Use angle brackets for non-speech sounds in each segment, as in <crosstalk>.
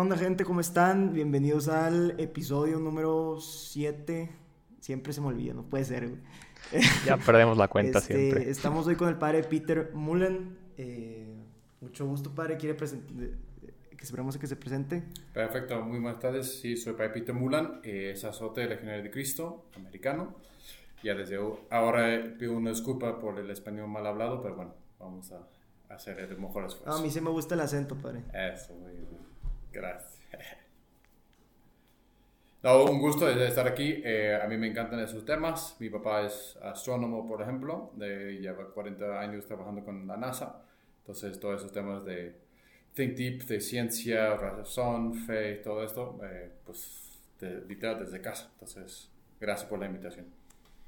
onda gente? ¿Cómo están? Bienvenidos al episodio número 7. Siempre se me olvida, no puede ser, güey. Ya perdemos la cuenta Este, siempre. Estamos hoy con el padre Peter Mullen. Eh, mucho gusto, padre. ¿Quiere presentar? Que esperamos que se presente. Perfecto, muy buenas tardes. Sí, soy Padre Peter Mulan, eh, sacerdote legionario de Cristo, americano. Ya desde ahora pido una disculpa por el español mal hablado, pero bueno, vamos a hacer el mejor Ah, esfuerzo. a mí sí me gusta el acento, padre. Eso, muy bien. Gracias. No, un gusto estar aquí. Eh, a mí me encantan esos temas. Mi papá es astrónomo, por ejemplo, de, lleva 40 años trabajando con la NASA. Entonces, todos esos temas de think deep, de ciencia, razón, fe, todo esto, eh, pues, literal desde casa. Entonces, gracias por la invitación.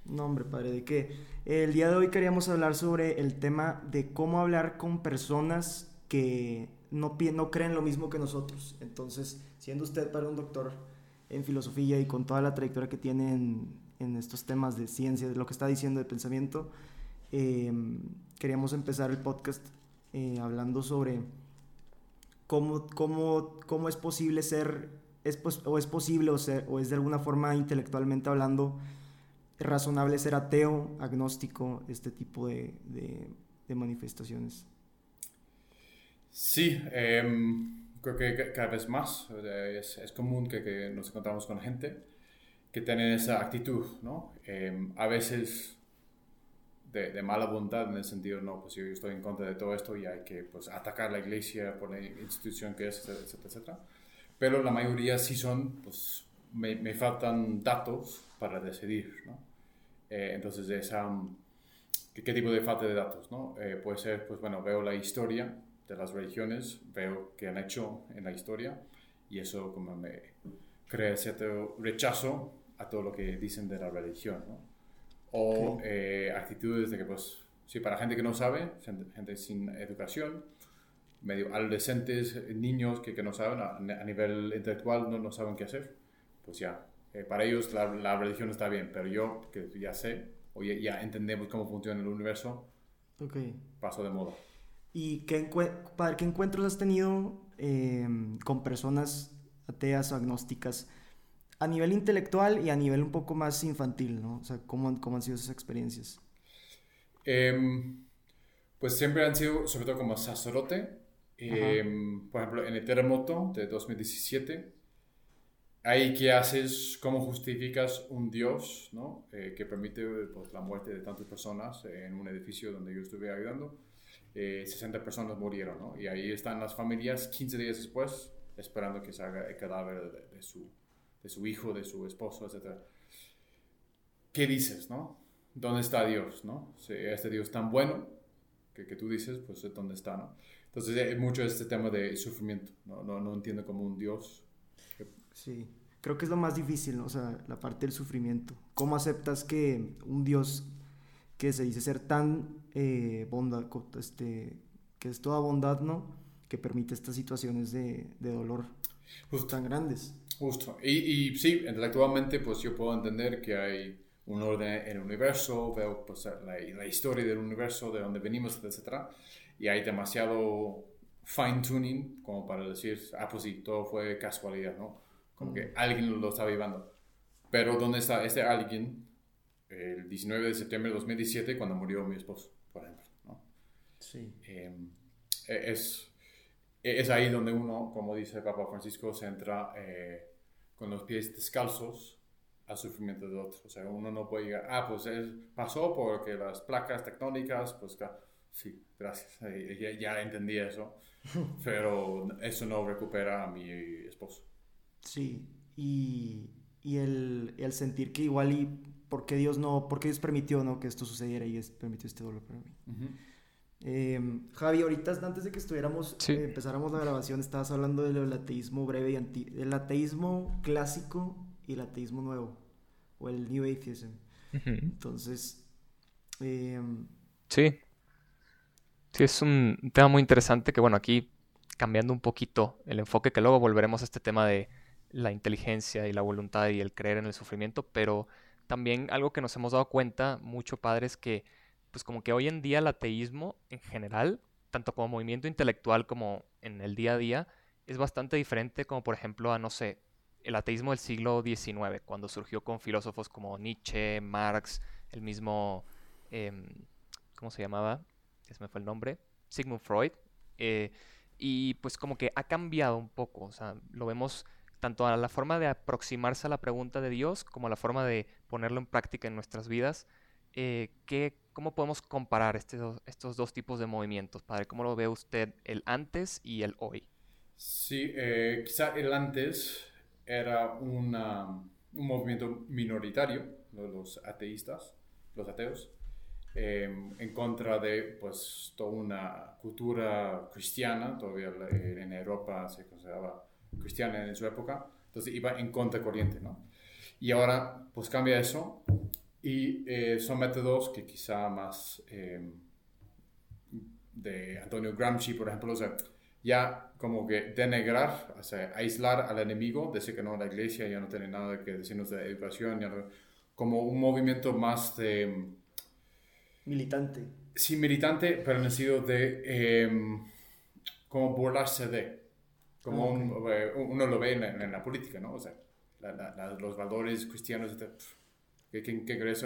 No, hombre, padre, ¿de qué? El día de hoy queríamos hablar sobre el tema de cómo hablar con personas que no, no creen lo mismo que nosotros. Entonces, siendo usted para un doctor en filosofía y con toda la trayectoria que tiene en, estos temas de ciencia, de lo que está diciendo de pensamiento, eh, queríamos empezar el podcast eh, hablando sobre cómo, cómo, cómo es posible ser, es pos- o es posible o, ser, es de alguna forma intelectualmente hablando razonable ser ateo, agnóstico, este tipo de manifestaciones. Sí, em, creo que ca- cada vez más eh, es, es común que, que nos encontramos con gente que tiene esa actitud, ¿no? Em, a veces de, de mala voluntad en el sentido, no, pues yo estoy en contra de todo esto y hay que pues, atacar la iglesia por la institución que es, etcétera, etcétera. Pero la mayoría sí son, pues me, me faltan datos para decidir, ¿no? Eh, entonces, esa, ¿qué, qué tipo de falta de datos, no? Eh, puede ser, pues bueno, veo la historia de las religiones, veo qué han hecho en la historia y eso como me crea cierto rechazo a todo lo que dicen de la religión, ¿no? O eh, actitudes de que, pues, sí, para gente que no sabe, gente, sin educación, medio adolescentes, niños que, que no saben, a, a nivel intelectual no, no saben qué hacer, pues ya, eh, para ellos la, la religión está bien, pero yo, que ya sé, o ya, ya entendemos cómo funciona el universo, paso de moda. ¿Y qué, padre, qué encuentros has tenido eh, con personas ateas o agnósticas a nivel intelectual y a nivel un poco más infantil, ¿no? O sea, ¿cómo, han- cómo han sido esas experiencias? Em, pues siempre han sido, sobre todo como sacerdote. Em, por ejemplo, en el terremoto de 2017, ahí qué haces, cómo justificas un Dios ¿no? Eh, que permite pues, la muerte de tantas personas en un edificio donde yo estuve ayudando. Eh, 60 personas murieron, ¿no? Y ahí están las familias 15 días después esperando que salga el cadáver de, su, de su hijo, de su esposo, etc. ¿Qué dices, no? ¿Dónde está Dios, no? Si este Dios tan bueno que, que tú dices, pues ¿dónde está, no? Entonces, hay mucho este tema de sufrimiento, ¿no? No, no entiendo como un Dios. Sí, creo que es lo más difícil, ¿no? O sea, la parte del sufrimiento. ¿Cómo aceptas que un Dios que se dice ser tan eh, bondad, este, que es toda bondad, ¿no? Que permite estas situaciones de, de dolor Justo. tan grandes. Justo. Y, y sí, intelectualmente, pues yo puedo entender que hay un orden en el universo, veo pues, la, la historia del universo, de dónde venimos, etc. Y hay demasiado fine-tuning como para decir, ah, pues sí, todo fue casualidad, ¿no? Como que alguien lo estaba llevando. Pero ¿dónde está este alguien el 19 de septiembre de 2017 cuando murió mi esposo, por ejemplo? ¿no? Sí. Eh, es, es ahí donde uno, como dice Papa Francisco, se entra eh, con los pies descalzos al sufrimiento de otro. O sea, uno no puede llegar, ah, pues es- pasó porque las placas tectónicas, pues sí, gracias, eh, ya, ya entendí eso, <laughs> pero eso no recupera a mi esposo. Sí, y, y el, el sentir que igual y por qué Dios no, por qué Dios permitió, ¿no? Que esto sucediera y es- permitió este dolor para mí. Eh, Javi, ahorita antes de que estuviéramos, Sí. eh, empezáramos la grabación, estabas hablando del ateísmo breve y anti, el ateísmo clásico y el ateísmo nuevo, o el New Atheism. Ujú. Entonces, eh, Sí. Sí, es un tema muy interesante que, bueno, aquí cambiando un poquito el enfoque, que luego volveremos a este tema de la inteligencia y la voluntad y el creer en el sufrimiento, pero también algo que nos hemos dado cuenta mucho, padres, que pues como que hoy en día el ateísmo en general, tanto como movimiento intelectual como en el día a día, es bastante diferente como por ejemplo a, no sé, el ateísmo del siglo XIX, cuando surgió con filósofos como Nietzsche, Marx, el mismo, em, ¿cómo se llamaba? Ese me fue el nombre, Sigmund Freud. Eh, y pues como que ha cambiado un poco, o sea, lo vemos tanto a la forma de aproximarse a la pregunta de Dios como a la forma de ponerlo en práctica en nuestras vidas. Eh, ¿Cómo podemos comparar estos, estos dos tipos de movimientos, padre? ¿Cómo lo ve usted el antes y el hoy? Sí, eh, quizá el antes era una, un movimiento minoritario, los ateístas, los ateos, em, en contra de pues toda una cultura cristiana, todavía en Europa se consideraba cristiana en su época, entonces iba en contracorriente, ¿no? Y ahora pues cambia eso y eh, son métodos que quizá más em, de Antonio Gramsci, por ejemplo, o sea, ya como que denegrar, o sea, aislar al enemigo, decir que no, la iglesia ya no tiene nada que decirnos de educación, ya como un movimiento más de... Militante. Sí, militante, pero en el sentido de em, como burlarse de, como eh, uno lo ve en, la política, ¿no? O sea, los valores cristianos, ¿Qué, qué, qué crees?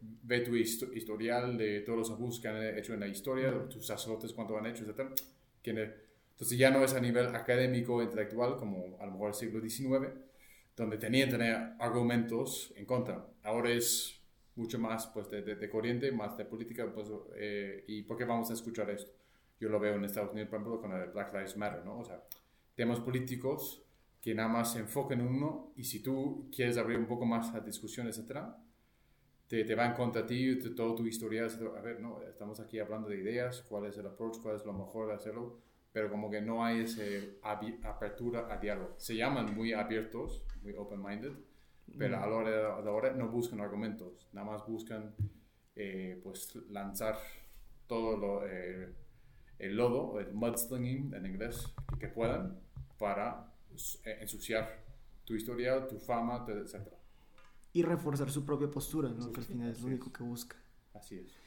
Ve tu historial de todos los abusos que han hecho en la historia, tus sacerdotes cuánto han hecho, etc. Entonces ya no es a nivel académico, intelectual, como a lo mejor el siglo XIX, donde tenían que tener argumentos en contra. Ahora es mucho más pues, de, de, corriente, más de política. Pues, eh, ¿Y por qué vamos a escuchar esto? Yo lo veo en Estados Unidos, por ejemplo, con el Black Lives Matter, ¿no? O sea, tenemos políticos que nada más se enfocan en uno y si tú quieres abrir un poco más la discusión, etcétera, te, te va en contra ti, de todo tu historial, A ver, no, estamos aquí hablando de ideas, cuál es el approach, cuál es lo mejor de hacerlo pero como que no hay esa apertura a diálogo. Se llaman muy abiertos, muy open-minded, pero a la hora de la hora no buscan argumentos, nada más buscan eh, pues lanzar todo lo, eh, el lodo, el mudslinging en inglés, que puedan para ensuciar tu historia, tu fama, etc. Y reforzar su propia postura, ¿no? que al final es lo único que busca. Así es.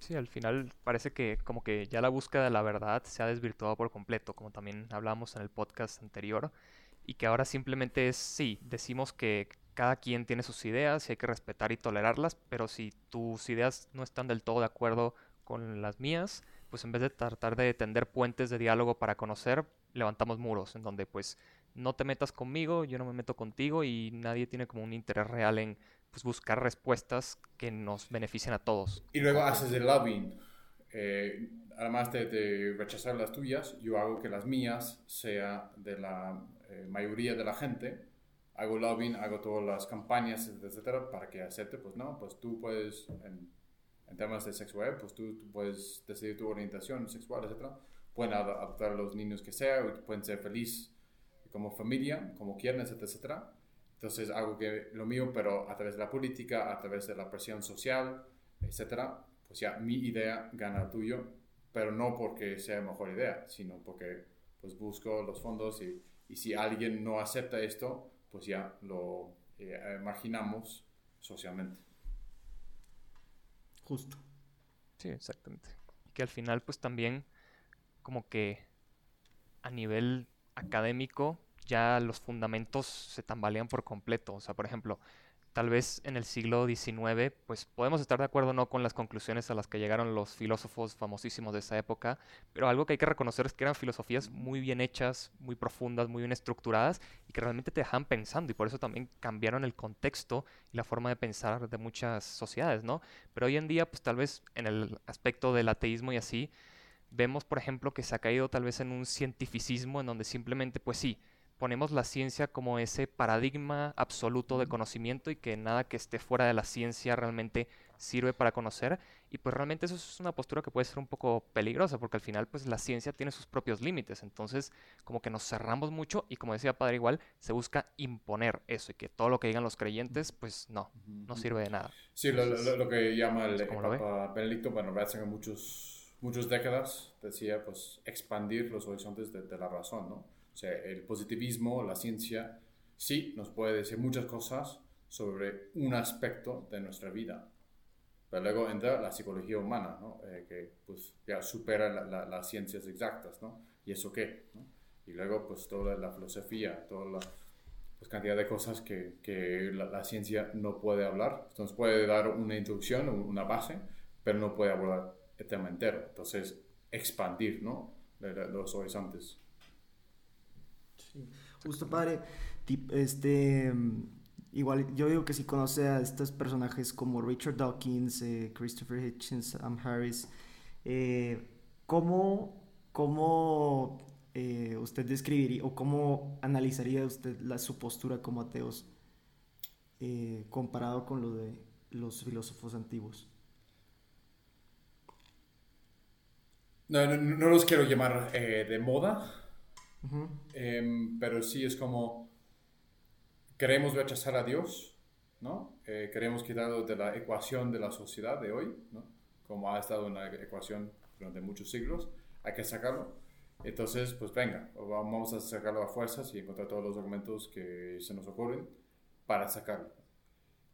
Sí, al final parece que como que ya la búsqueda de la verdad se ha desvirtuado por completo, como también hablábamos en el podcast anterior, y que ahora simplemente es, sí, decimos que cada quien tiene sus ideas y hay que respetar y tolerarlas, pero si tus ideas no están del todo de acuerdo con las mías, pues en vez de tratar de tender puentes de diálogo para conocer, levantamos muros, en donde pues no te metas conmigo, yo no me meto contigo y nadie tiene como un interés real en pues, buscar respuestas que nos beneficien a todos. Y luego haces el lobbying. Eh, además de, rechazar las tuyas, yo hago que las mías sea de la eh, mayoría de la gente. Hago lobbying, hago todas las campañas, etcétera, para que acepte, pues no, pues tú puedes, en, temas de sexualidad, pues tú, puedes decidir tu orientación sexual, etcétera. Pueden adoptar a los niños que sea, pueden ser felices como familia, como quieran, etcétera, etcétera. Entonces hago que lo mío, pero a través de la política, a través de la presión social, etcétera, pues ya mi idea gana el tuyo, pero no porque sea mejor idea, sino porque pues busco los fondos y, y si alguien no acepta esto, pues ya lo eh, marginamos socialmente. Justo. Sí, exactamente. Y que al final pues también como que a nivel académico ya los fundamentos se tambalean por completo. O sea, por ejemplo, tal vez en el siglo XIX, pues podemos estar de acuerdo o no con las conclusiones a las que llegaron los filósofos famosísimos de esa época, pero algo que hay que reconocer es que eran filosofías muy bien hechas, muy profundas, muy bien estructuradas y que realmente te dejan pensando y por eso también cambiaron el contexto y la forma de pensar de muchas sociedades, ¿no? Pero hoy en día, pues tal vez en el aspecto del ateísmo y así, vemos, por ejemplo, que se ha caído tal vez en un cientificismo en donde simplemente, pues sí, ponemos la ciencia como ese paradigma absoluto de conocimiento y que nada que esté fuera de la ciencia realmente sirve para conocer. Y pues realmente eso es una postura que puede ser un poco peligrosa porque al final pues la ciencia tiene sus propios límites. Entonces como que nos cerramos mucho y como decía padre igual se busca imponer eso y que todo lo que digan los creyentes pues no no sirve de nada. Sí lo, que llama el, Papa Benedicto bueno hace muchos muchas décadas decía pues expandir los horizontes de, de la razón no o sea, el positivismo, la ciencia, sí nos puede decir muchas cosas sobre un aspecto de nuestra vida. Pero luego entra la psicología humana, ¿no? Eh, que pues ya supera las ciencias exactas, ¿no? ¿y eso qué? Y luego, pues toda la filosofía, toda la pues, cantidad de cosas que, que la, ciencia no puede hablar. Entonces puede dar una introducción, una base, pero no puede abordar el tema entero. Entonces, expandir, ¿no? Los horizontes. Justo, padre, este, igual yo digo que si conoce a estos personajes como Richard Dawkins, eh, Christopher Hitchens, Sam Harris, eh, ¿cómo, cómo eh, usted describiría o cómo analizaría usted la, su postura como ateos comparado con lo de los filósofos antiguos? No, no, los quiero llamar de moda, em, pero sí es como queremos rechazar a Dios, ¿no? Eh, queremos quitarlo de la ecuación de la sociedad de hoy, ¿no? Como ha estado en la ecuación durante muchos siglos, hay que sacarlo. Entonces, pues venga, vamos a sacarlo a fuerzas y encontrar todos los argumentos que se nos ocurren para sacarlo.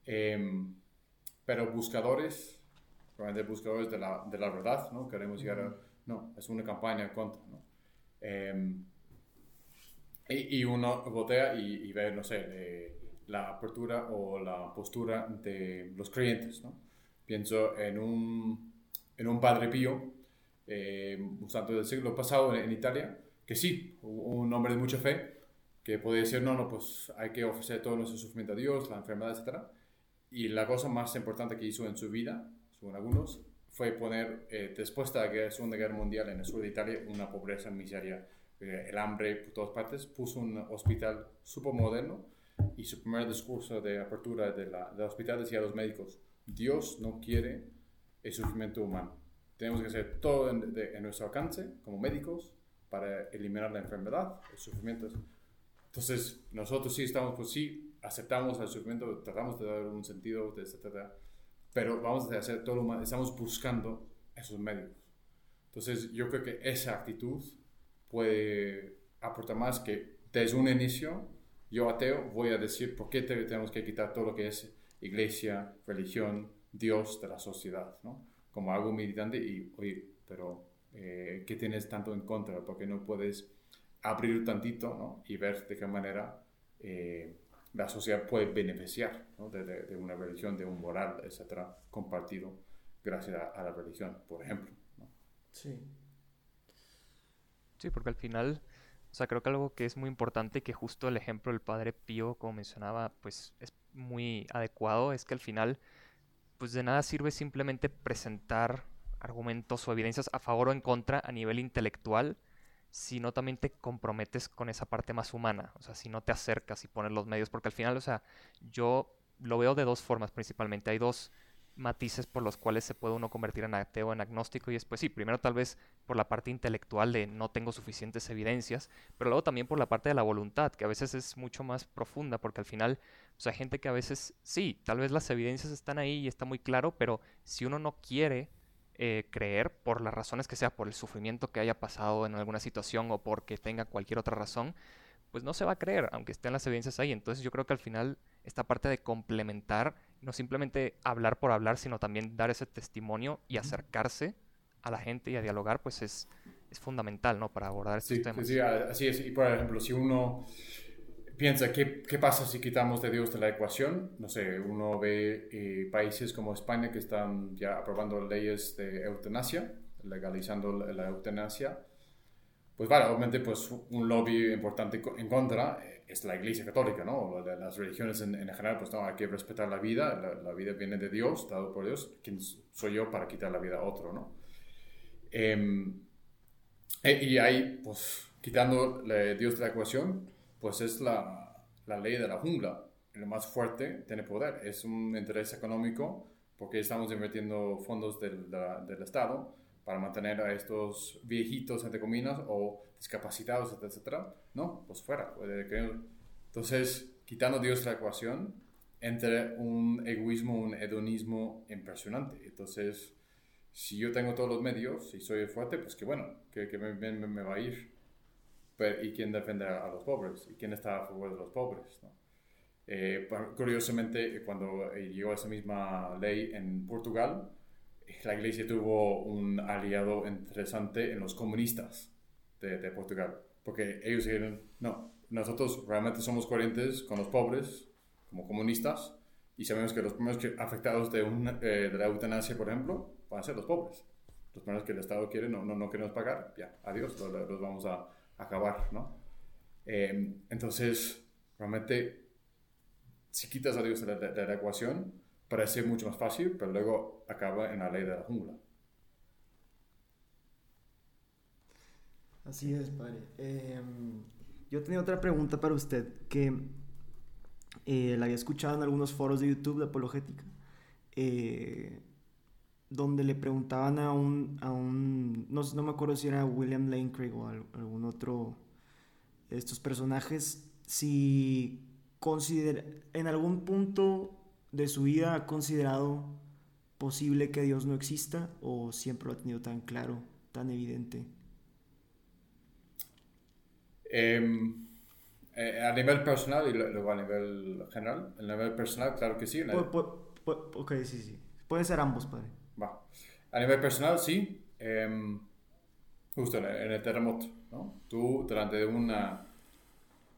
Em, pero buscadores, realmente buscadores de la, de la, verdad, ¿no? Queremos llegar a... No, es una campaña contra, ¿no? Em, y, uno botea y, ve, no sé, la apertura o la postura de los creyentes, ¿no? Pienso en un, en un padre pío, eh, un santo del siglo pasado en, Italia, que sí, un hombre de mucha fe, que podía decir, no, no, pues hay que ofrecer todo nuestro sufrimiento a Dios, la enfermedad, etc. Y la cosa más importante que hizo en su vida, según algunos, fue poner, eh, después de la Segunda Guerra Mundial en el sur de Italia, una pobreza, miseria el hambre por todas partes, puso un hospital súper moderno y su primer discurso de apertura de del hospital decía a los médicos, Dios no quiere el sufrimiento humano. Tenemos que hacer todo en, nuestro alcance como médicos para eliminar la enfermedad, el sufrimiento. Entonces, nosotros sí estamos, pues sí, aceptamos el sufrimiento, tratamos de dar un sentido, etc. Pero vamos a hacer todo lo humano, estamos buscando esos médicos. Entonces, yo creo que esa actitud puede aportar más que desde un inicio, yo ateo, voy a decir por qué tenemos que quitar todo lo que es iglesia, religión, Dios de la sociedad, ¿no? Como algo militante y, oye, pero eh, ¿qué tienes tanto en contra? Porque no puedes abrir tantito, ¿no? Y ver de qué manera eh, la sociedad puede beneficiar ¿no? de, de, una religión, de un moral, etcétera, compartido gracias a, a la religión, por ejemplo. ¿no? Sí. Sí, porque al final, o sea, creo que algo que es muy importante, que justo el ejemplo del padre Pío, como mencionaba, pues es muy adecuado, es que al final, pues de nada sirve simplemente presentar argumentos o evidencias a favor o en contra a nivel intelectual, si no también te comprometes con esa parte más humana, o sea, si no te acercas y pones los medios, porque al final, o sea, yo lo veo de dos formas principalmente, hay dos matices por los cuales se puede uno convertir en ateo o en agnóstico y después sí, primero tal vez por la parte intelectual de no tengo suficientes evidencias, pero luego también por la parte de la voluntad, que a veces es mucho más profunda, porque al final, o sea, gente que a veces sí, tal vez las evidencias están ahí y está muy claro, pero si uno no quiere eh, creer por las razones que sea, por el sufrimiento que haya pasado en alguna situación o porque tenga cualquier otra razón, pues no se va a creer, aunque estén las evidencias ahí. Entonces yo creo que al final esta parte de complementar, no simplemente hablar por hablar, sino también dar ese testimonio y acercarse a la gente y a dialogar, pues es, es fundamental, ¿no? Para abordar estos temas. Sí, así es. Y por ejemplo, si uno piensa, ¿qué, ¿qué, pasa si quitamos de Dios de la ecuación? No sé, uno ve eh, países como España que están ya aprobando leyes de eutanasia, legalizando la eutanasia pues vale, obviamente pues un lobby importante en contra eh, es la Iglesia Católica, ¿no? Las religiones en, general, pues no, hay que respetar la vida, la, vida viene de Dios, dado por Dios, ¿quién soy yo para quitar la vida a otro, ¿no? Em, e, y ahí, pues, quitando Dios de la ecuación, pues es la, la ley de la jungla, el más fuerte tiene poder, es un interés económico porque estamos invirtiendo fondos del, del Estado, para mantener a estos viejitos, entre comillas, o discapacitados, etcétera, no, pues fuera. Entonces, quitando Dios la ecuación, entre un egoísmo, un hedonismo impresionante. Entonces, si yo tengo todos los medios y soy fuerte, pues que bueno, que, que me, me, va a ir. Pero, ¿Y quién defiende a los pobres? ¿Y quién está a favor de los pobres? ¿no? Eh, curiosamente, cuando llegó esa misma ley en Portugal, la iglesia tuvo un aliado interesante en los comunistas de, Portugal. Porque ellos dijeron, no, nosotros realmente somos coherentes con los pobres, como comunistas, y sabemos que los primeros afectados de, eh, de la eutanasia, por ejemplo, van a ser los pobres. Los primeros que el Estado quiere no, no, no queremos pagar, ya, adiós, los, vamos a acabar, ¿no? Em, entonces, realmente, si quitas a Dios de de la ecuación, parece mucho más fácil, pero luego acaba en la ley de la jungla. Así es, padre. Em, yo tenía otra pregunta para usted que eh, la había escuchado en algunos foros de YouTube de apologética, eh, donde le preguntaban a un, a un no, no, me acuerdo si era William Lane Craig o algún otro de estos personajes, si considera, en algún punto de su vida ha considerado posible que Dios no exista o siempre lo ha tenido tan claro, tan evidente. Em, eh, a nivel personal y luego a nivel general. A nivel personal, claro que sí. ok, sí, sí. Pueden ser ambos, padre. Va. A nivel personal, sí. Em, justo en el, terremoto, ¿no? Tú, delante de una,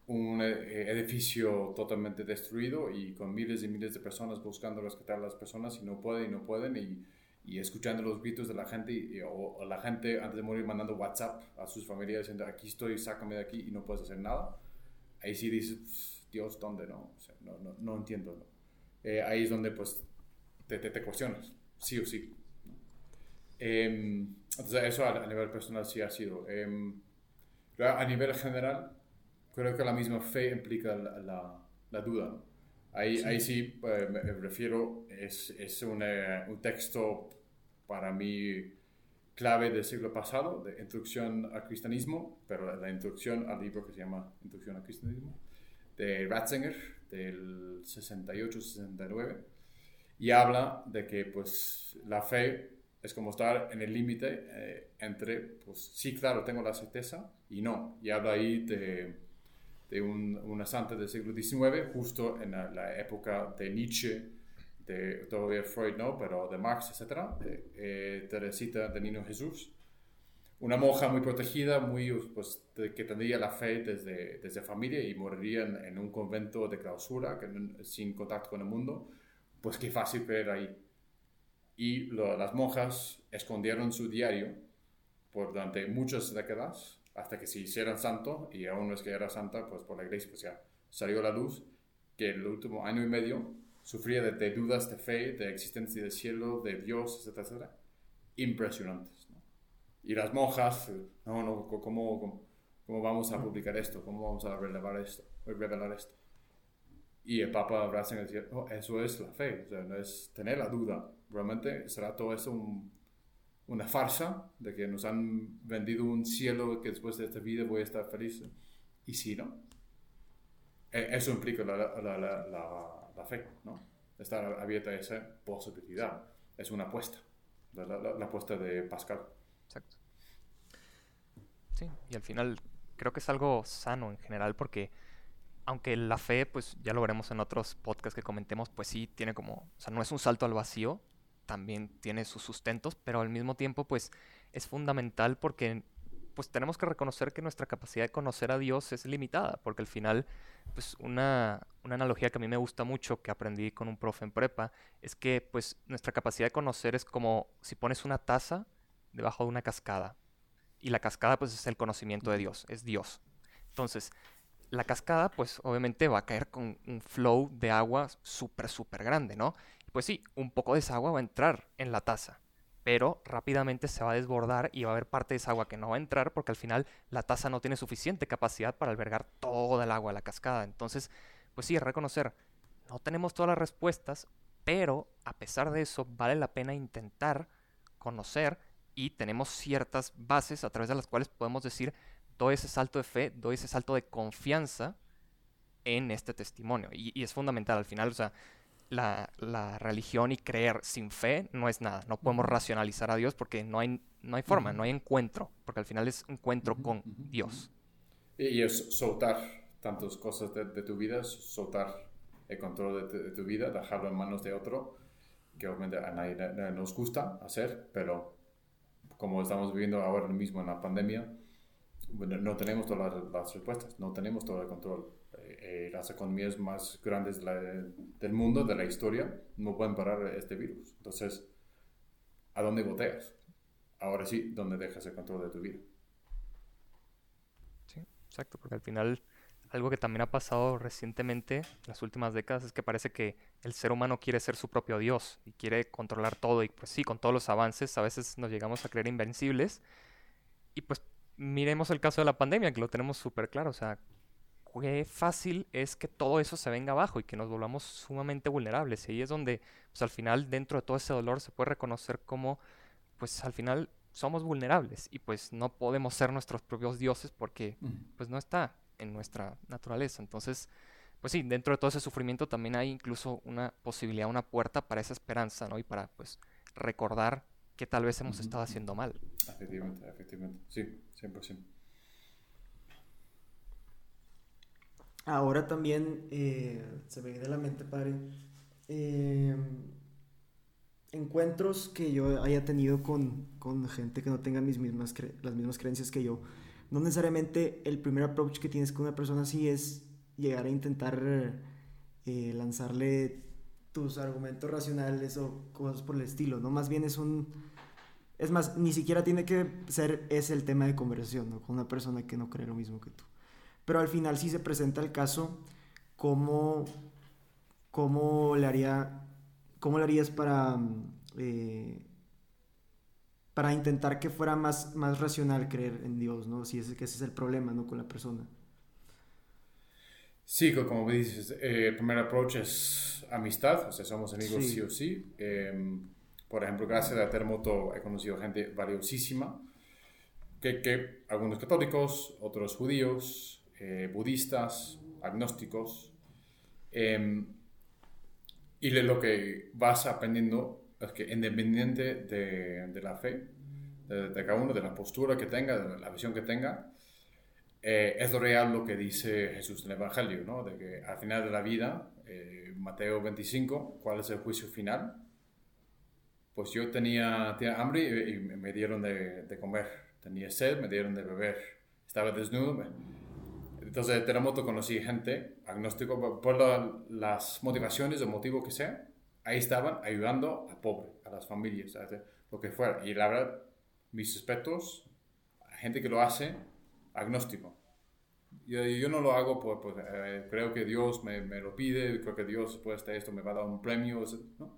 un eh, edificio totalmente destruido y con miles y miles de personas buscando rescatar a las personas y no pueden y no pueden y y escuchando los gritos de la gente y, o, la gente antes de morir mandando WhatsApp a sus familiares diciendo aquí estoy, sácame de aquí y no puedes hacer nada, ahí sí dices, Dios, ¿dónde? No, no, no, no, entiendo. Eh, ahí es donde pues te, te, cuestionas, sí o sí. Em, entonces eso a, nivel personal sí ha sido. Eh, a nivel general, creo que la misma fe implica la, la, duda. Ahí sí, ahí sí eh, me refiero, es, es un, un texto para mí clave del siglo pasado, de Introducción al Cristianismo, pero la introducción al libro que se llama Introducción al Cristianismo, de Ratzinger, del 68-69, y habla de que pues la fe es como estar en el límite eh, entre, pues sí, claro, tengo la certeza y no. Y habla ahí de, de un, una santa del siglo XIX, justo en la época de Nietzsche, de todavía Freud no, pero de Marx, etc., eh, Teresita de Niño Jesús. Una monja muy protegida, muy, pues, que tendría la fe desde, desde familia y moriría en, un convento de clausura, sin contacto con el mundo, pues qué fácil creer ahí. Y las monjas escondieron su diario por durante muchas décadas, hasta que se hicieran santo, y aún no es que era santa, pues por la iglesia, pues ya salió la luz, que el último año y medio sufría de, dudas de fe, de existencia del cielo, de Dios, etcétera, etcétera, impresionantes. ¿no? Y las monjas, no, no, ¿cómo, cómo, vamos a publicar esto? ¿Cómo vamos a revelar esto? Revelar esto? Y el Papa Ratzinger decía, oh, eso es la fe, o sea, no es tener la duda. Realmente será todo eso una farsa de que nos han vendido un cielo que después de esta vida voy a estar feliz. Y si no, e, eso implica la, fe, ¿no? Estar abierta a esa posibilidad. Es una apuesta, la, apuesta de Pascal. Exacto. Sí, y al final creo que es algo sano en general porque aunque la fe, pues ya lo veremos en otros podcasts que comentemos, pues sí tiene como, o sea, no es un salto al vacío, también tiene sus sustentos, pero al mismo tiempo, pues es fundamental porque pues tenemos que reconocer que nuestra capacidad de conocer a Dios es limitada, porque al final, pues una, analogía que a mí me gusta mucho, que aprendí con un profe en prepa, es que pues nuestra capacidad de conocer es como si pones una taza debajo de una cascada, y la cascada pues es el conocimiento de Dios, es Dios. Entonces, la cascada pues obviamente va a caer con un flow de agua súper, súper grande, ¿no? Pues sí, un poco de esa agua va a entrar en la taza, pero rápidamente se va a desbordar y va a haber parte de esa agua que no va a entrar porque al final la taza no tiene suficiente capacidad para albergar toda el agua de la cascada. Entonces, pues sí, reconocer, no tenemos todas las respuestas, pero a pesar de eso vale la pena intentar conocer y tenemos ciertas bases a través de las cuales podemos decir, doy ese salto de fe, doy ese salto de confianza en este testimonio. Y, y es fundamental al final, o sea, la, religión y creer sin fe no es nada. No podemos racionalizar a Dios porque no hay, no hay forma, no hay encuentro, porque al final es encuentro con Dios. Y, es soltar tantas cosas de, tu vida, soltar el control de, tu vida, dejarlo en manos de otro, que obviamente a nadie nos gusta hacer, pero como estamos viviendo ahora mismo en la pandemia, no tenemos todas las, respuestas, no tenemos todo el control. Eh, las economías más grandes del mundo, de la historia, no pueden parar este virus. Entonces, ¿a dónde boteas? Ahora sí, ¿dónde dejas el control de tu vida? Sí, exacto, porque al final algo que también ha pasado recientemente, en las últimas décadas, es que parece que el ser humano quiere ser su propio Dios y quiere controlar todo. Y pues sí, con todos los avances a veces nos llegamos a creer invencibles. Y pues miremos el caso de la pandemia, que lo tenemos súper claro. O sea, qué fácil es que todo eso se venga abajo y que nos volvamos sumamente vulnerables. Y ahí es donde, pues al final, dentro de todo ese dolor, se puede reconocer cómo, pues al final somos vulnerables y pues no podemos ser nuestros propios dioses porque pues no está en nuestra naturaleza. Entonces, pues sí, dentro de todo ese sufrimiento también hay incluso una posibilidad, una puerta para esa esperanza, ¿no? Y para, pues, recordar que tal vez hemos estado haciendo mal. Efectivamente, efectivamente. Sí, 100%. Ahora también eh, se me viene a la mente, padre, eh, encuentros que yo haya tenido con, con, gente que no tenga mis mismas las mismas creencias que yo no necesariamente el primer approach que tienes con una persona así es llegar a intentar eh, lanzarle tus argumentos racionales o cosas por el estilo, ¿no? Más bien es un... Es más, ni siquiera tiene que ser ese el tema de conversación, ¿no? Con una persona que no cree lo mismo que tú. Pero al final sí se presenta el caso, ¿cómo, cómo le haría... ¿Cómo le harías para... Eh, para intentar que fuera más, más racional creer en Dios, ¿no? Si ese, que ese es el problema, ¿no? Con la persona. Sí, como dices, eh, el primer approach es amistad, o sea, somos amigos sí, o sí. Em, por ejemplo, gracias a Terremoto he conocido gente valiosísima, que, que algunos católicos, otros judíos, eh, budistas, agnósticos. Em, y lo que vas aprendiendo es que independiente de, de la fe, de, cada uno, de la postura que tenga, de la visión que tenga, eh, es real lo que dice Jesús en el Evangelio, ¿no? De que al final de la vida, eh, Mateo 25, ¿cuál es el juicio final? Pues yo tenía, tenía hambre y, me dieron de, de, comer, tenía sed, me dieron de beber, estaba desnudo. Entonces, en Terremoto conocí gente agnóstico por las motivaciones o motivo que sea, ahí estaban ayudando a pobre, a las familias, a lo que fuera. Y la verdad, mis respetos a gente que lo hace agnóstico. Yo, yo no lo hago por, pues, creo que Dios me, me, lo pide, creo que Dios después de esto me va a dar un premio. ¿no?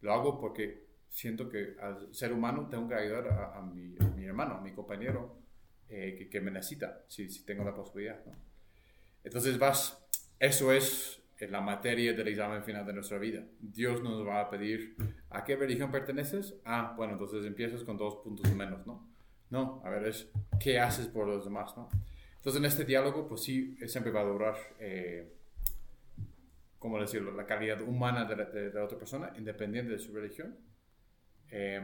Lo hago porque siento que al ser humano tengo que ayudar a, mi, mi, hermano, a mi compañero eh, que, que, me necesita, si, si tengo la posibilidad. ¿no? Entonces vas, eso es en la materia del examen final de nuestra vida. Dios nos va a pedir, ¿a qué religión perteneces? Ah, bueno, entonces empiezas con dos puntos menos, ¿no? No, a ver, es qué haces por los demás, ¿no? Entonces en este diálogo, pues sí, siempre va a durar, eh, ¿cómo decirlo?, la calidad humana de la, otra persona, independiente de su religión. Eh,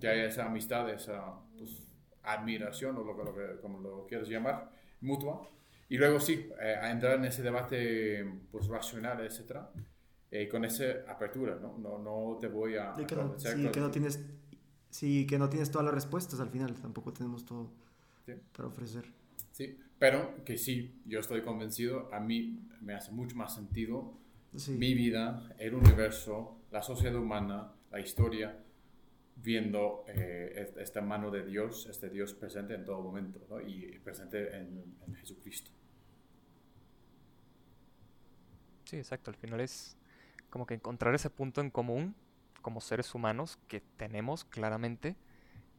que haya esa amistad, esa pues, admiración, o lo, lo, como lo quieras llamar, mutua, y luego sí, eh, a entrar en ese debate pues, racional, etcétera, eh, con esa apertura, ¿no? No, no te voy a... Sí que, no, sí, que no tienes, sí, que no tienes todas las respuestas al final, tampoco tenemos todo para ofrecer. Sí, pero que sí, yo estoy convencido, a mí me hace mucho más sentido mi vida, el universo, la sociedad humana, la historia, viendo eh, esta mano de Dios, este Dios presente en todo momento ¿no? y presente en, en, Jesucristo. Sí, exacto. Al final es como que encontrar ese punto en común como seres humanos que tenemos claramente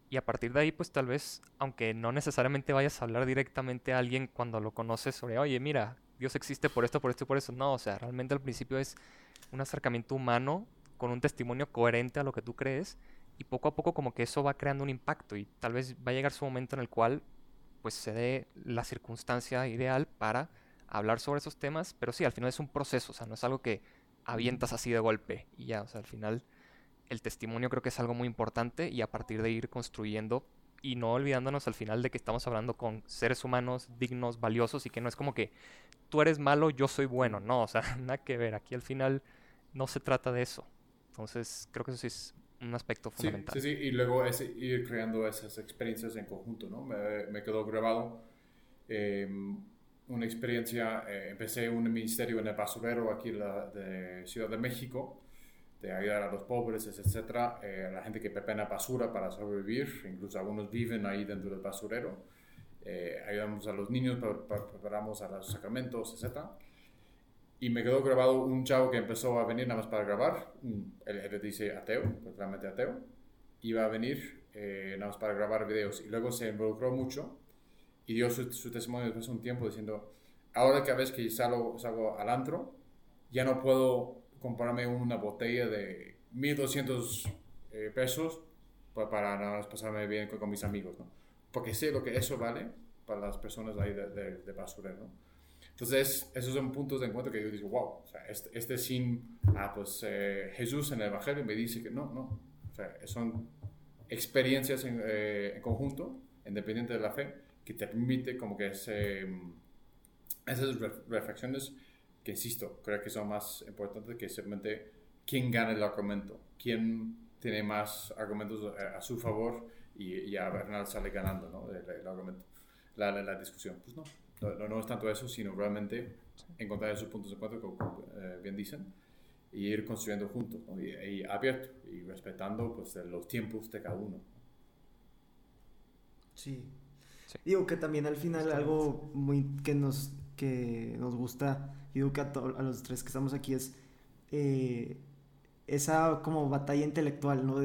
y a partir de ahí pues tal vez, aunque no necesariamente vayas a hablar directamente a alguien cuando lo conoces sobre, oye, mira, Dios existe por esto, por esto y por eso. No, o sea, realmente al principio es un acercamiento humano con un testimonio coherente a lo que tú crees y poco a poco como que eso va creando un impacto y tal vez va a llegar su momento en el cual pues se dé la circunstancia ideal para hablar sobre esos temas, pero sí, al final es un proceso, o sea, no es algo que avientas así de golpe y ya, o sea, al final el testimonio creo que es algo muy importante y a partir de ir construyendo y no olvidándonos al final de que estamos hablando con seres humanos dignos, valiosos y que no es como que tú eres malo, yo soy bueno, no, o sea, <laughs> nada que ver, aquí al final no se trata de eso. Entonces, creo que eso sí es un aspecto fundamental. Sí, sí, y luego es ir creando esas experiencias en conjunto, ¿no? Me, me quedó grabado em, una experiencia, eh, empecé un ministerio en el basurero aquí en la de Ciudad de México, de ayudar a los pobres, etcétera, eh, a la gente que pepena basura para sobrevivir, incluso algunos viven ahí dentro del basurero. Eh, ayudamos a los niños, preparamos a los sacramentos, etcétera. Y me quedó grabado un chavo que empezó a venir nada más para grabar. Él, él dice ateo, totalmente ateo. Iba a venir eh, nada más para grabar videos. Y luego se involucró mucho y dio su, testimonio después de un tiempo diciendo, ahora que vez que salgo, salgo al antro, ya no puedo comprarme una botella de 1200 eh, pesos para, para nada más pasarme bien con, mis amigos, ¿no? Porque sé lo que eso vale para las personas ahí de, de, de basurero, ¿no? Entonces, esos son puntos de encuentro que yo digo, wow, o sea, este, este sin, ah, pues eh, Jesús en el Evangelio me dice que no, no, o sea, son experiencias en, eh, en conjunto, independiente de la fe, que te permite como que ese, esas reflexiones que, insisto, creo que son más importantes que simplemente quién gana el argumento, quién tiene más argumentos a, su favor y, y a Bernal sale ganando ¿no? el, el argumento, la, la, la discusión. Pues no no, no, es tanto eso, sino realmente encontrar esos puntos de encuentro, como eh, bien dicen, y ir construyendo juntos, y, abierto, y respetando pues, los tiempos de cada uno. Sí. Digo que también al final algo muy que nos, que nos gusta, digo que a, a los tres que estamos aquí es eh, esa como batalla intelectual, ¿no?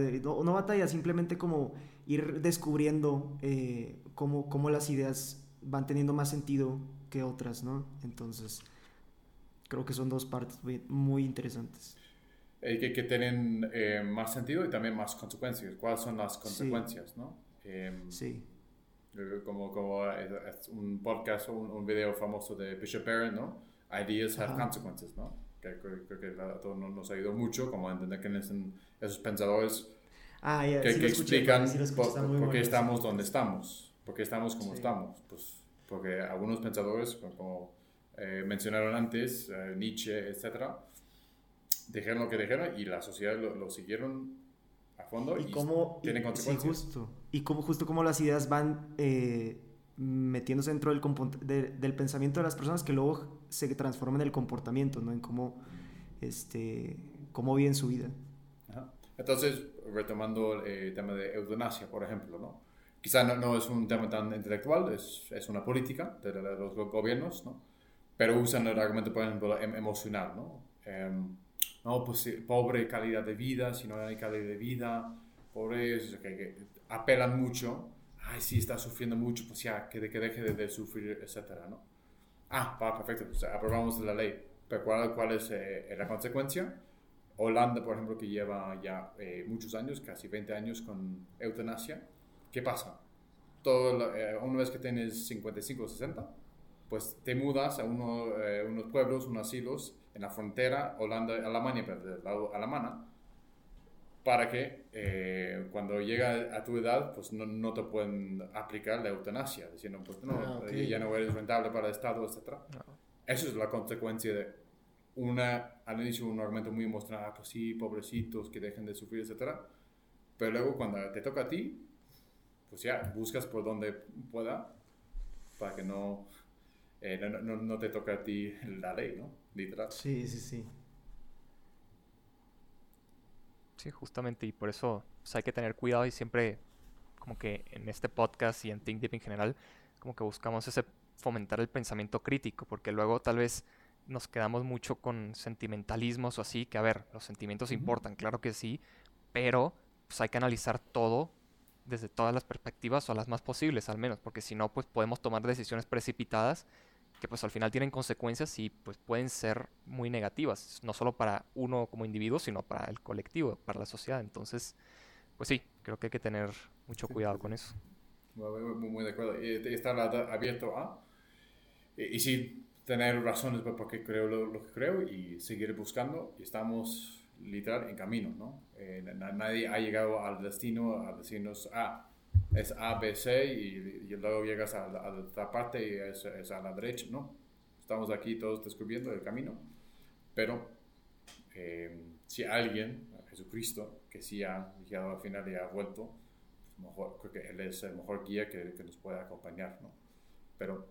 no, batalla, simplemente como ir descubriendo eh, cómo, cómo las ideas van teniendo más sentido que otras, ¿no? Entonces, creo que son dos partes muy, interesantes. que, que tienen eh, más sentido y también más consecuencias. ¿Cuáles son las consecuencias, no? Em, sí. Como, como un podcast o un, video famoso de Bishop Barron, ¿no? Ideas have consequences, ¿no? Que creo que, a todos nos ha ayudado mucho como a entender quiénes son esos pensadores ah, que, que explican por, qué estamos donde estamos. ¿Por qué estamos como estamos? Pues porque algunos pensadores, como eh, mencionaron antes, eh, Nietzsche, etc., dijeron lo que dijeron y la sociedad lo, siguieron a fondo y, cómo, tienen consecuencias. justo, y cómo, justo como las ideas van eh, metiéndose dentro del, del pensamiento de las personas que luego se transforman en el comportamiento, ¿no? En cómo, este, cómo viven su vida. Entonces, retomando el tema de eutanasia, por ejemplo, ¿no? Quizá no, no, es un tema tan intelectual, es, es una política de, los gobiernos, ¿no? pero usan el argumento, por ejemplo, em, emocional, ¿no? Em, no, pues pobre calidad de vida, si no hay calidad de vida, pobres, que, que, apelan mucho, ay, sí, está sufriendo mucho, pues ya, que, que deje de, sufrir, etcétera, ¿no? Ah, va, perfecto, sea, aprobamos la ley, pero ¿cuál, cuál es eh, la consecuencia? Holanda, por ejemplo, que lleva ya eh, muchos años, casi 20 años con eutanasia, ¿qué pasa? Todo, eh, una vez que tienes 55 o 60, pues te mudas a uno, eh, unos pueblos, unos asilos en la frontera Holanda-Alemania, pero del lado alemana, para que eh, cuando llega a tu edad, pues no, no, te pueden aplicar la eutanasia, diciendo, pues no, ah, ya no eres rentable para el Estado, etc. Eso es la consecuencia de una, al inicio un argumento muy emocional, ah, pues sí, pobrecitos, que dejen de sufrir, etc. Pero luego cuando te toca a ti, pues ya, buscas por donde pueda para que no, eh, no, no, te toque a ti la ley, ¿no? Literal. Sí, sí, sí. Sí, justamente, y por eso pues, hay que tener cuidado y siempre, como que en este podcast y en Think Deep en general, como que buscamos ese fomentar el pensamiento crítico, porque luego tal vez nos quedamos mucho con sentimentalismos o así, que a ver, los sentimientos importan, claro que sí, pero pues hay que analizar todo desde todas las perspectivas o las más posibles al menos, porque si no, pues podemos tomar decisiones precipitadas que pues al final tienen consecuencias y pues pueden ser muy negativas, no solo para uno como individuo, sino para el colectivo, para la sociedad. Entonces, pues sí, creo que hay que tener mucho cuidado con eso. Muy, muy de acuerdo. Y estar abierto a, y, sí, tener razones por qué creo lo, lo que creo y seguir buscando. Y estamos literal en camino, ¿no? Eh, nadie ha llegado al destino a decirnos, ah, es A, B, C y, luego llegas a, la, otra parte y es, a la derecha, ¿no? Estamos aquí todos descubriendo el camino, pero eh, si alguien Jesucristo, que sí ha llegado al final y ha vuelto, pues mejor, creo que Él es el mejor guía que, que nos puede acompañar, ¿no? Pero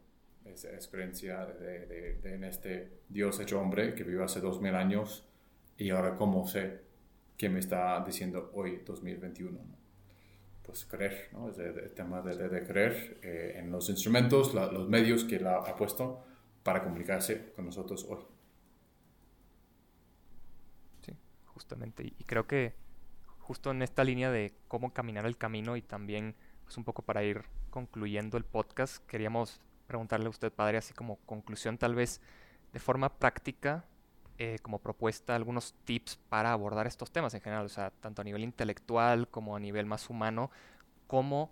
es, es creencia de, de, en este Dios hecho hombre que vivió hace dos mil años y ahora cómo sé qué me está diciendo hoy, 2021, ¿no? Pues creer, ¿no? Es el tema de, de creer eh, en los instrumentos, los medios que Él ha puesto para comunicarse con nosotros hoy. justamente. Y creo que justo en esta línea de cómo caminar el camino y también pues un poco para ir concluyendo el podcast, queríamos preguntarle a usted, padre, así como conclusión tal vez de forma práctica, eh, como propuesta, algunos tips para abordar estos temas en general, o sea, tanto a nivel intelectual como a nivel más humano, cómo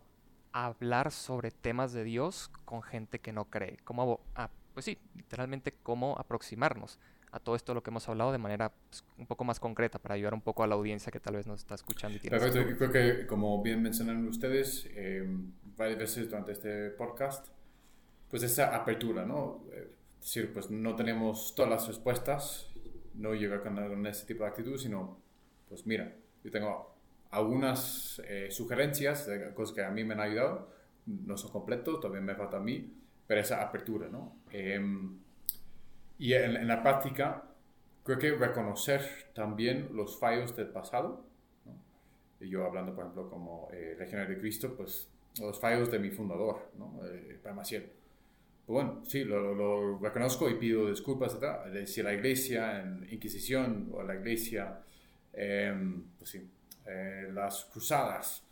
hablar sobre temas de Dios con gente que no cree, cómo, ah, pues sí, literalmente cómo aproximarnos a todo esto lo que hemos hablado de manera pues, un poco más concreta para ayudar un poco a la audiencia que tal vez nos está escuchando. Y Perfecto, yo creo que como bien mencionaron ustedes eh, varias veces durante este podcast, pues esa apertura, ¿no? Eh, es decir, pues no tenemos todas las respuestas, no llega con, ese tipo de actitud, sino, pues mira, yo tengo algunas eh, sugerencias de cosas que a mí me han ayudado, no son completos, todavía me falta a mí, pero esa apertura, ¿no? Em, y en, la práctica, creo que reconocer también los fallos del pasado, y yo hablando, por ejemplo, como eh, legionario de Cristo, pues los fallos de mi fundador, ¿no? Eh, Maciel. Pues bueno, sí, lo, reconozco y pido disculpas, etc. Si la iglesia en Inquisición o la iglesia, em, pues sí, eh, las cruzadas,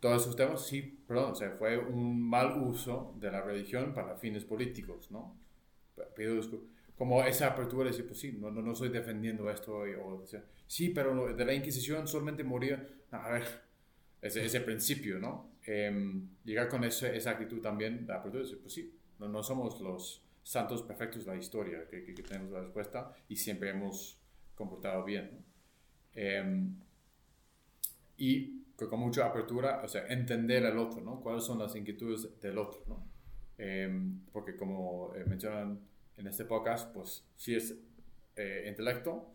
todos esos temas, sí, perdón, o sea, fue un mal uso de la religión para fines políticos, ¿no? Pido disculpas como esa apertura de decir, pues sí, no, no, no estoy defendiendo esto, o, sí, pero de la Inquisición solamente moría, a ver, ese, ese principio, ¿no? Em, llegar con ese, esa actitud también de apertura, decir, pues sí, no, no somos los santos perfectos de la historia, que, que, tenemos la respuesta y siempre hemos comportado bien. ¿no? Em, y con mucha apertura, o sea, entender al otro, ¿no? ¿Cuáles son las inquietudes del otro, ¿no? Em, porque como eh, mencionan en este podcast, pues sí es eh, intelecto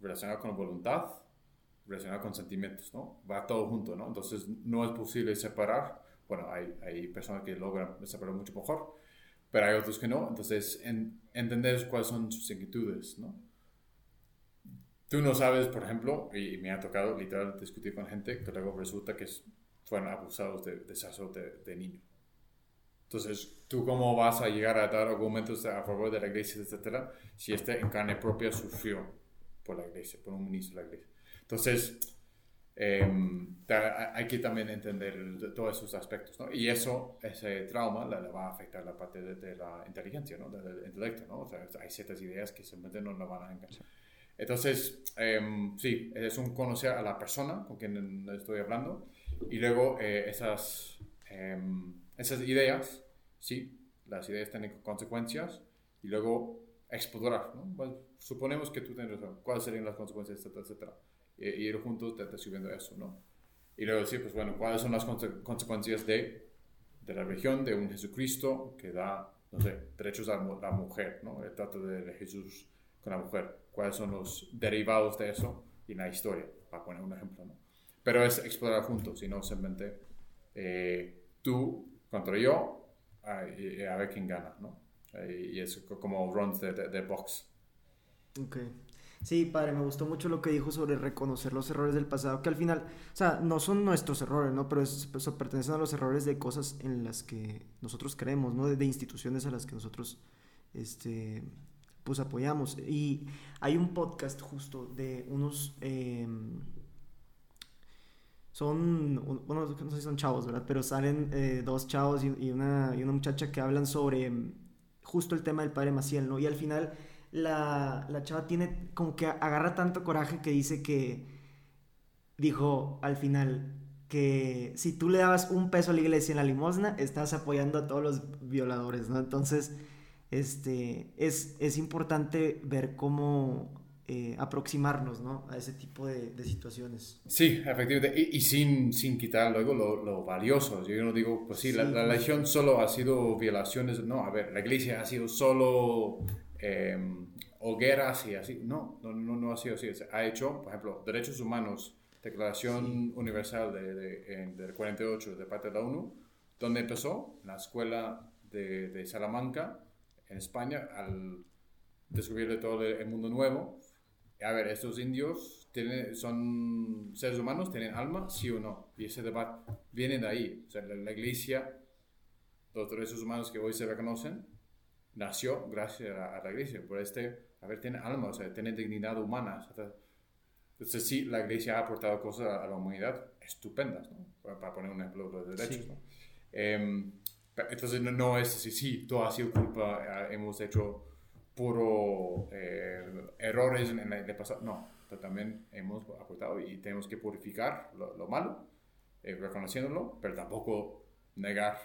relacionado con voluntad, relacionado con sentimientos, ¿no? Va todo junto, ¿no? Entonces no es posible separar. Bueno, hay, hay personas que logran separar mucho mejor, pero hay otros que no. Entonces, en, entender cuáles son sus inquietudes, ¿no? Tú no sabes, por ejemplo, y me ha tocado literal discutir con gente que luego resulta que fueron abusados de, de sacerdote de niño. Entonces, ¿tú cómo vas a llegar a dar argumentos a favor de la iglesia, etcétera, si este en carne propia sufrió por la iglesia, por un ministro de la iglesia? Entonces, em, hay que también entender todos esos aspectos, ¿no? Y eso, ese trauma, le, va a afectar la parte de, la inteligencia, ¿no? Del, intelecto, ¿no? O sea, hay ciertas ideas que simplemente no la van a encajar. Entonces, em, sí, es un conocer a la persona con quien estoy hablando y luego eh, esas em, esas ideas, sí, las ideas tienen consecuencias y luego explorar, ¿no? suponemos que tú tienes razón, ¿cuáles serían las consecuencias, etcétera, etcétera? Y, ir juntos subiendo eso, ¿no? Y luego decir, pues bueno, ¿cuáles son las consecuencias de, de la religión, de un Jesucristo que da, no sé, derechos a la mujer, ¿no? El trato de Jesús con la mujer. ¿Cuáles son los derivados de eso y la historia? Para poner un ejemplo, ¿no? Pero es explorar juntos y no simplemente eh, tú contra yo y, a ver quién gana, ¿no? Y, es como runs de, de, box. Ok. Sí, padre, me gustó mucho lo que dijo sobre reconocer los errores del pasado, que al final, o sea, no son nuestros errores, ¿no? Pero eso pertenecen a los errores de cosas en las que nosotros creemos, ¿no? De, instituciones a las que nosotros, este, pues apoyamos. Y hay un podcast justo de unos... Em, son, bueno, no sé si son chavos, ¿verdad? Pero salen eh, dos chavos y, una, y una muchacha que hablan sobre justo el tema del padre Maciel, ¿no? Y al final la, la chava tiene como que agarra tanto coraje que dice que dijo al final que si tú le dabas un peso a la iglesia en la limosna, estás apoyando a todos los violadores, ¿no? Entonces, este, es, es importante ver cómo eh, aproximarnos ¿no? a ese tipo de, situaciones. Sí, efectivamente, y, sin, sin quitar luego lo, lo, valioso. Yo no digo, pues sí, la, la, solo ha sido violaciones, no, a ver, la iglesia ha sido solo em, hogueras y así. No, no, no, no ha sido así. Ha hecho, por ejemplo, derechos humanos, Declaración Universal de, de, del 48 de parte de la ONU, donde empezó la escuela de, de Salamanca, en España, al descubrir todo el mundo nuevo. A ver, estos indios tienen, son seres humanos, tienen alma, sí o no. Y ese debate viene de ahí. O sea, la, la iglesia, los derechos humanos que hoy se reconocen, nació gracias a, la iglesia, por este, a ver, tiene alma, o sea, tiene dignidad humana. Entonces, sí, la iglesia ha aportado cosas a, la humanidad estupendas, ¿no? para, poner un ejemplo de derechos. ¿no? Em, entonces, no, no, es así, sí, todo ha sido culpa, hemos hecho puro eh, errores en, el pasado. No, pero también hemos aportado y tenemos que purificar lo, malo, eh, reconociéndolo, pero tampoco negar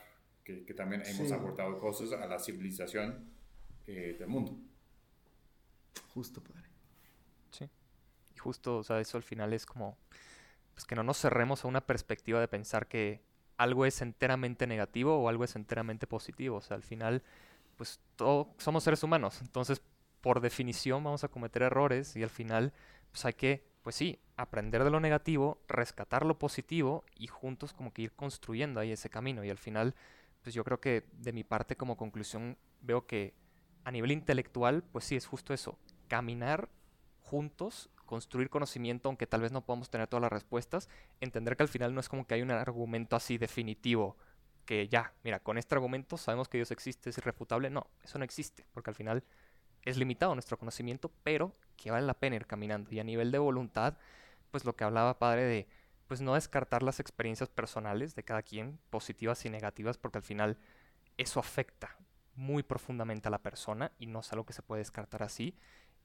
que, que también hemos aportado cosas a la civilización eh, del mundo. Justo, padre. Sí. Y justo, o sea, eso al final es como, pues que no nos cerremos a una perspectiva de pensar que algo es enteramente negativo o algo es enteramente positivo. O sea, al final, pues todos somos seres humanos. Entonces, por definición, vamos a cometer errores y al final, pues hay que, pues sí, aprender de lo negativo, rescatar lo positivo y juntos como que ir construyendo ahí ese camino. Y al final, pues yo creo que de mi parte como conclusión veo que a nivel intelectual, pues sí, es justo eso, caminar juntos, construir conocimiento, aunque tal vez no podamos tener todas las respuestas, entender que al final no es como que hay un argumento así definitivo, que ya, mira, con este argumento sabemos que Dios existe, es irrefutable, no, eso no existe, porque al final es limitado nuestro conocimiento, pero que vale la pena ir caminando. Y a nivel de voluntad, pues lo que hablaba padre de pues no descartar las experiencias personales de cada quien, positivas y negativas, porque al final eso afecta muy profundamente a la persona y no es algo que se puede descartar así.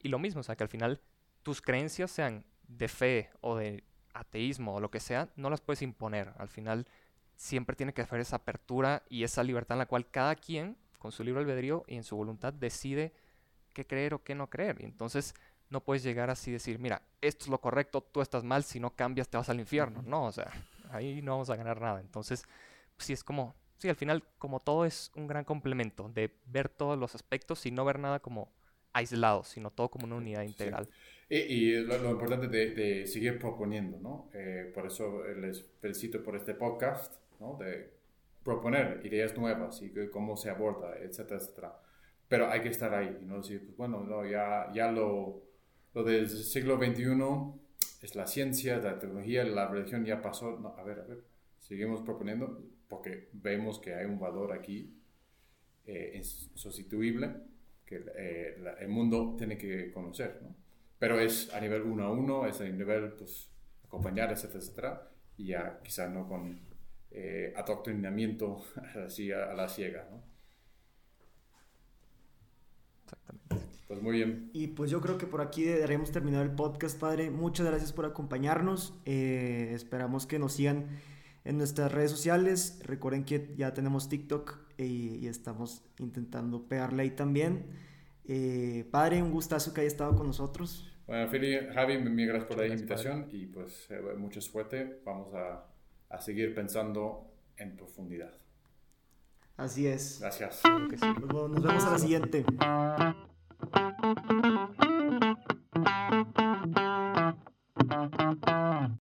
Y lo mismo, o sea, que al final tus creencias sean de fe o de ateísmo o lo que sea, no las puedes imponer. Al final siempre tiene que haber esa apertura y esa libertad en la cual cada quien, con su libre albedrío y en su voluntad, decide qué creer o qué no creer. Y entonces no puedes llegar así y decir, mira, esto es lo correcto, tú estás mal, si no cambias te vas al infierno. No, o sea, ahí no vamos a ganar nada. Entonces, sí es como, sí, al final, como todo es un gran complemento de ver todos los aspectos y no ver nada como aislado, sino todo como una unidad integral. Y, lo, importante de, de, seguir proponiendo, ¿no? Eh, por eso les felicito por este podcast, ¿no? De proponer ideas nuevas y cómo se aborda, etcétera, etcétera. Pero hay que estar ahí, ¿no? Decir, pues bueno, no, ya, ya lo lo del siglo XXI es la ciencia, la tecnología, la religión ya pasó. No, a ver, a ver, seguimos proponiendo porque vemos que hay un valor aquí eh, insustituible que eh, el mundo tiene que conocer, ¿no? Pero es a nivel uno a uno, es a nivel, pues, acompañar, etcétera, etcétera, y ya quizás no con eh, adoctrinamiento <laughs> así a, a la ciega, ¿no? Exactamente. Pues muy bien. Y pues yo creo que por aquí daremos terminar el podcast, padre. Muchas gracias por acompañarnos. Eh, esperamos que nos sigan en nuestras redes sociales. Recuerden que ya tenemos TikTok y, estamos intentando pegarle ahí también. Eh, padre, un gustazo que haya estado con nosotros. Bueno, Fili, Javi, mil gracias por la invitación y pues eh, mucha suerte. Vamos a, a seguir pensando en profundidad. Así es. Gracias. Nos vemos a la siguiente. ドッグポーン。